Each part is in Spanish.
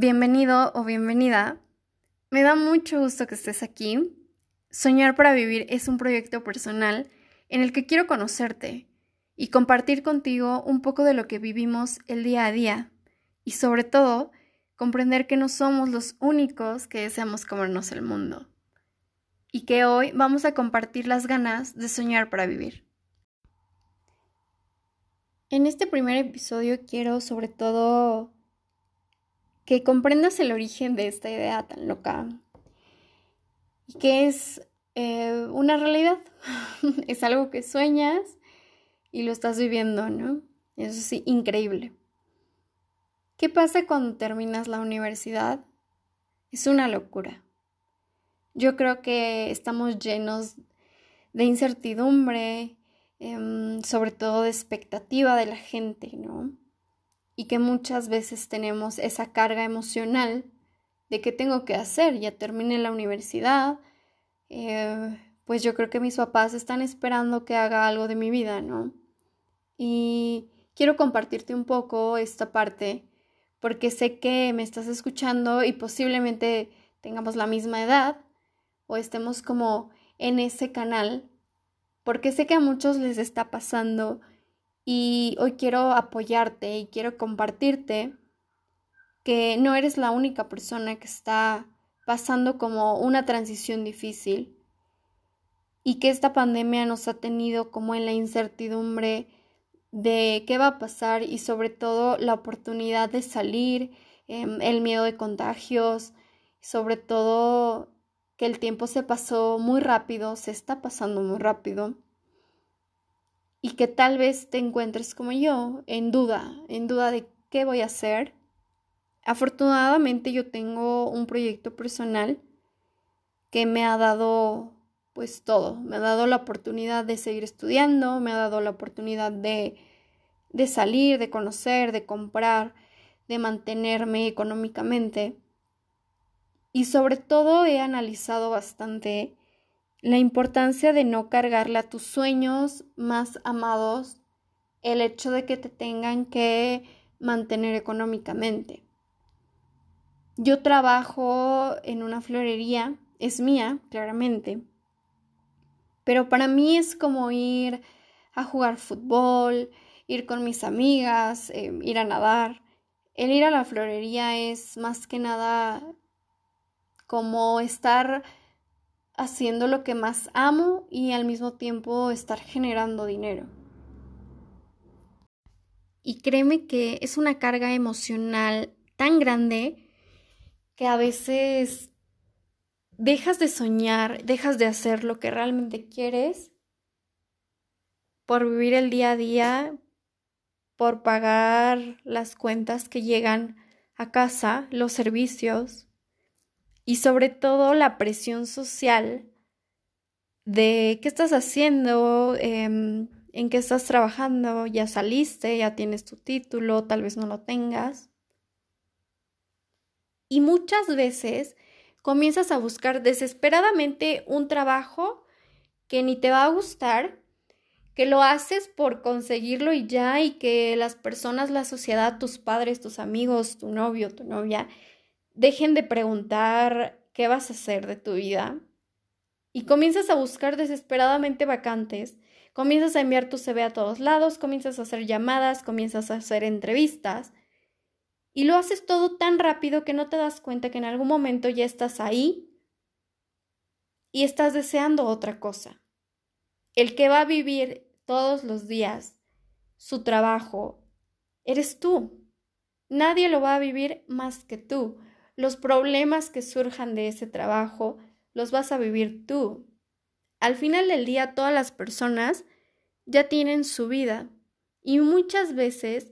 Bienvenido o bienvenida. Me da mucho gusto que estés aquí. Soñar para Vivir es un proyecto personal en el que quiero conocerte y compartir contigo un poco de lo que vivimos el día a día y sobre todo comprender que no somos los únicos que deseamos comernos el mundo y que hoy vamos a compartir las ganas de soñar para vivir. En este primer episodio quiero sobre todo que comprendas el origen de esta idea tan loca y que es eh, una realidad, es algo que sueñas y lo estás viviendo, ¿no? Eso sí, increíble. ¿Qué pasa cuando terminas la universidad? Es una locura. Yo creo que estamos llenos de incertidumbre, em, sobre todo de expectativa de la gente, ¿no? Y que muchas veces tenemos esa carga emocional de qué tengo que hacer, ya terminé la universidad, eh, pues yo creo que mis papás están esperando que haga algo de mi vida, ¿no? Y quiero compartirte un poco esta parte porque sé que me estás escuchando y posiblemente tengamos la misma edad o estemos como en ese canal, porque sé que a muchos les está pasando y hoy quiero apoyarte y quiero compartirte que no eres la única persona que está pasando como una transición difícil y que esta pandemia nos ha tenido como en la incertidumbre de qué va a pasar y sobre todo la oportunidad de salir, em, el miedo de contagios, sobre todo que el tiempo se pasó muy rápido, se está pasando muy rápido y que tal vez te encuentres como yo, en duda, en duda de qué voy a hacer. Afortunadamente yo tengo un proyecto personal que me ha dado pues todo, me ha dado la oportunidad de seguir estudiando, me ha dado la oportunidad de, de salir, de conocer, de comprar, de mantenerme económicamente. Y sobre todo he analizado bastante la importancia de no cargarle a tus sueños más amados el hecho de que te tengan que mantener económicamente. Yo trabajo en una florería, es mía, claramente, pero para mí es como ir a jugar fútbol, ir con mis amigas, em, ir a nadar. El ir a la florería es más que nada como estar haciendo lo que más amo y al mismo tiempo estar generando dinero. Y créeme que es una carga emocional tan grande que a veces dejas de soñar, dejas de hacer lo que realmente quieres por vivir el día a día, por pagar las cuentas que llegan a casa, los servicios, y sobre todo la presión social de qué estás haciendo, em, en qué estás trabajando, ya saliste, ya tienes tu título, tal vez no lo tengas. Y muchas veces comienzas a buscar desesperadamente un trabajo que ni te va a gustar, que lo haces por conseguirlo y ya, y que las personas, la sociedad, tus padres, tus amigos, tu novio, tu novia, dejen de preguntar qué vas a hacer de tu vida y comienzas a buscar desesperadamente vacantes, comienzas a enviar tu CV a todos lados, comienzas a hacer llamadas, comienzas a hacer entrevistas y lo haces todo tan rápido que no te das cuenta que en algún momento ya estás ahí y estás deseando otra cosa. El que va a vivir todos los días su trabajo eres tú. Nadie lo va a vivir más que tú. Los problemas que surjan de ese trabajo los vas a vivir tú. Al final del día todas las personas ya tienen su vida y muchas veces,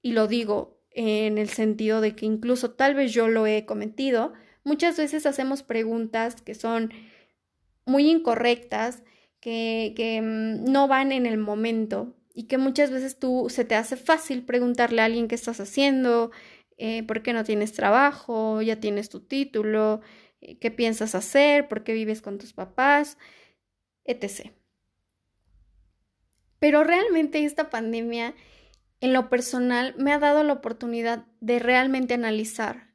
y lo digo en el sentido de que incluso tal vez yo lo he cometido, muchas veces hacemos preguntas que son muy incorrectas, que, mm, no van en el momento y que muchas veces tú se te hace fácil preguntarle a alguien qué estás haciendo, eh, por qué no tienes trabajo, ya tienes tu título, eh, qué piensas hacer, por qué vives con tus papás, etc. Pero realmente esta pandemia, en lo personal, me ha dado la oportunidad de realmente analizar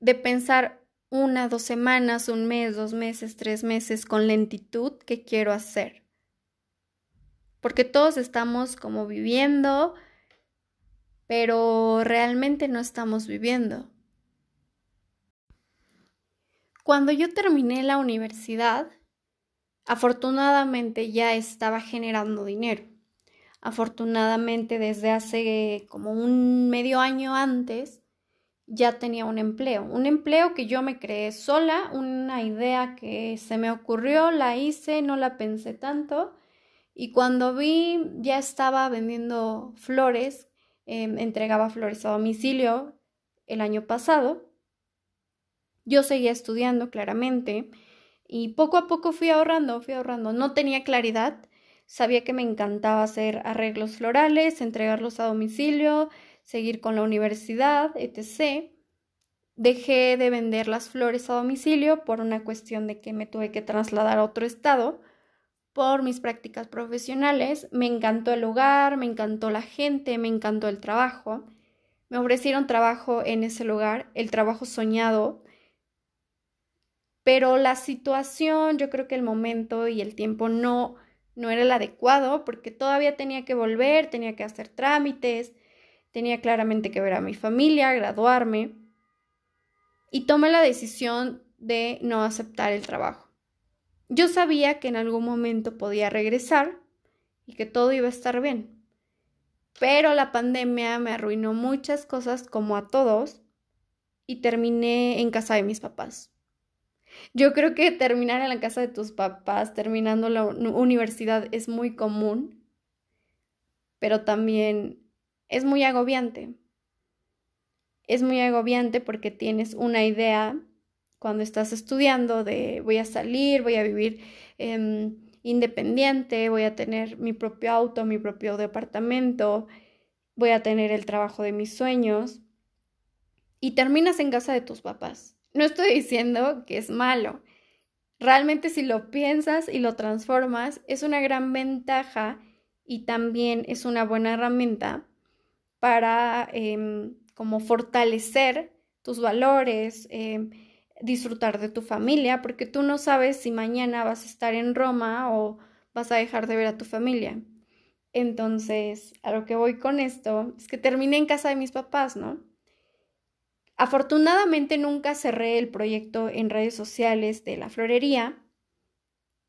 de pensar una, dos semanas, un mes, dos meses, tres meses con lentitud que quiero hacer. Porque todos estamos como viviendo, pero realmente no estamos viviendo. Cuando yo terminé la universidad, afortunadamente ya estaba generando dinero. Afortunadamente desde hace como un medio año antes ya tenía un empleo, un empleo que yo me creé sola, una idea que se me ocurrió, la hice, no la pensé tanto y cuando vi ya estaba vendiendo flores, em, entregaba flores a domicilio el año pasado yo seguía estudiando claramente y poco a poco fui ahorrando, fui ahorrando. No tenía claridad, sabía que me encantaba hacer arreglos florales, entregarlos a domicilio, seguir con la universidad, etc. Dejé de vender las flores a domicilio por una cuestión de que me tuve que trasladar a otro estado por mis prácticas profesionales. Me encantó el lugar, me encantó la gente, me encantó el trabajo. Me ofrecieron trabajo en ese lugar, el trabajo soñado, pero la situación, yo creo que el momento y el tiempo no, no era el adecuado porque todavía tenía que volver, tenía que hacer trámites, tenía claramente que ver a mi familia, graduarme y tomé la decisión de no aceptar el trabajo. Yo sabía que en algún momento podía regresar y que todo iba a estar bien. Pero la pandemia me arruinó muchas cosas como a todos y terminé en casa de mis papás. Yo creo que terminar en la casa de tus papás, terminando la universidad, es muy común, pero también es muy agobiante. Es muy agobiante porque tienes una idea cuando estás estudiando de voy a salir, voy a vivir em, independiente, voy a tener mi propio auto, mi propio departamento, voy a tener el trabajo de mis sueños y terminas en casa de tus papás. No estoy diciendo que es malo. Realmente si lo piensas y lo transformas, es una gran ventaja y también es una buena herramienta para em, como fortalecer tus valores, em, disfrutar de tu familia, porque tú no sabes si mañana vas a estar en Roma o vas a dejar de ver a tu familia. Entonces, a lo que voy con esto es que terminé en casa de mis papás, ¿no? Afortunadamente nunca cerré el proyecto en redes sociales de la florería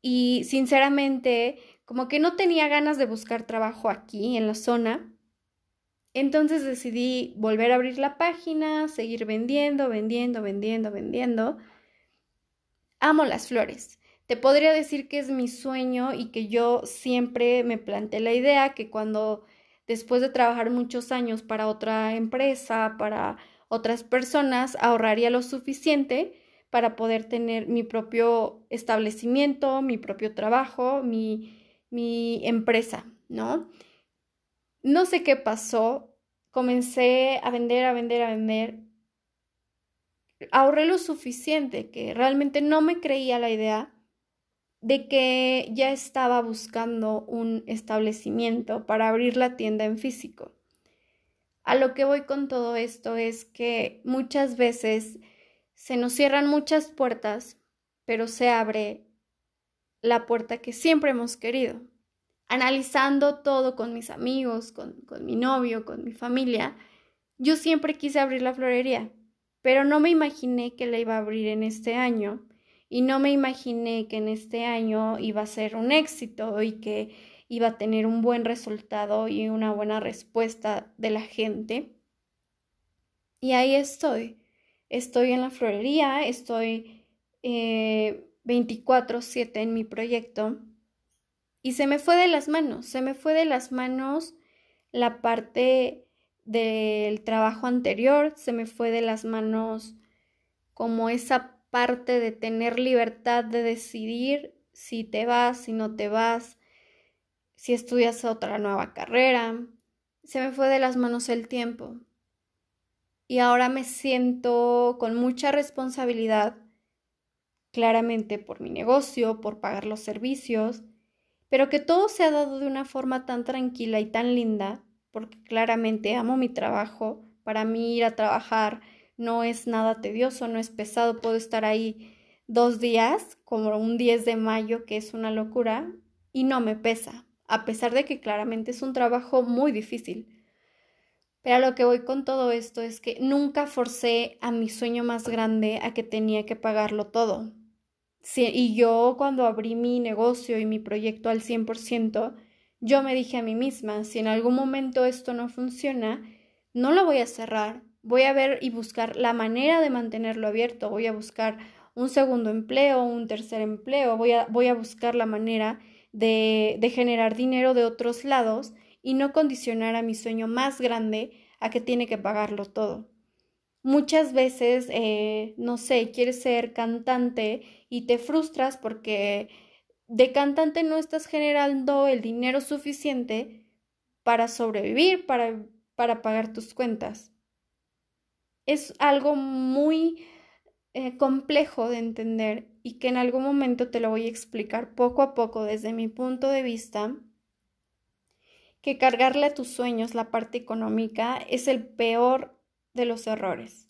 y sinceramente como que no tenía ganas de buscar trabajo aquí en la zona. Entonces decidí volver a abrir la página, seguir vendiendo, vendiendo, vendiendo, vendiendo. Amo las flores. Te podría decir que es mi sueño y que yo siempre me planteé la idea que cuando después de trabajar muchos años para otra empresa, para otras personas, ahorraría lo suficiente para poder tener mi propio establecimiento, mi propio trabajo, mi, mi empresa, ¿no? No sé qué pasó, comencé a vender, a vender, a vender. Ahorré lo suficiente que realmente no me creía la idea de que ya estaba buscando un establecimiento para abrir la tienda en físico. A lo que voy con todo esto es que muchas veces se nos cierran muchas puertas, pero se abre la puerta que siempre hemos querido. Analizando todo con mis amigos, con, con mi novio, con mi familia, yo siempre quise abrir la florería, pero no me imaginé que la iba a abrir en este año y no me imaginé que en este año iba a ser un éxito y que iba a tener un buen resultado y una buena respuesta de la gente. Y ahí estoy. Estoy en la florería, estoy 24/7 eh, en mi proyecto y se me fue de las manos, se me fue de las manos la parte del trabajo anterior, se me fue de las manos como esa parte de tener libertad de decidir si te vas, si no te vas, si estudias otra nueva carrera. Se me fue de las manos el tiempo. Y ahora me siento con mucha responsabilidad, claramente por mi negocio, por pagar los servicios, pero que todo se ha dado de una forma tan tranquila y tan linda, porque claramente amo mi trabajo. Para mí ir a trabajar no es nada tedioso, no es pesado, puedo estar ahí dos días, como un 10 de mayo, que es una locura, y no me pesa, a pesar de que claramente es un trabajo muy difícil. Pero a lo que voy con todo esto es que nunca forcé a mi sueño más grande a que tenía que pagarlo todo. Y yo cuando abrí mi negocio y mi proyecto al 100%, yo me dije a mí misma, si en algún momento esto no funciona, no lo voy a cerrar, voy a ver y buscar la manera de mantenerlo abierto, voy a buscar un segundo empleo, un tercer empleo, voy a, voy a buscar la manera de, de generar dinero de otros lados y no condicionar a mi sueño más grande a que tiene que pagarlo todo. Muchas veces, eh, no sé, quieres ser cantante y te frustras porque de cantante no estás generando el dinero suficiente para sobrevivir, para, para pagar tus cuentas. Es algo muy eh, complejo de entender y que en algún momento te lo voy a explicar poco a poco desde mi punto de vista que cargarle a tus sueños la parte económica es el peor de los errores.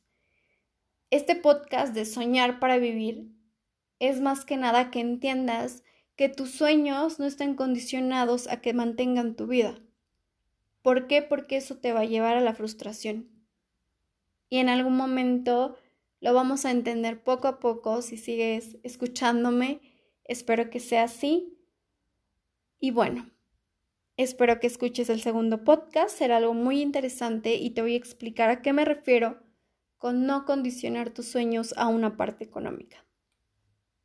Este podcast de Soñar para Vivir es más que nada que entiendas que tus sueños no están condicionados a que mantengan tu vida. ¿Por qué? Porque eso te va a llevar a la frustración. Y en algún momento lo vamos a entender poco a poco si sigues escuchándome. Espero que sea así. Y bueno, Espero que escuches el segundo podcast, será algo muy interesante y te voy a explicar a qué me refiero con no condicionar tus sueños a una parte económica.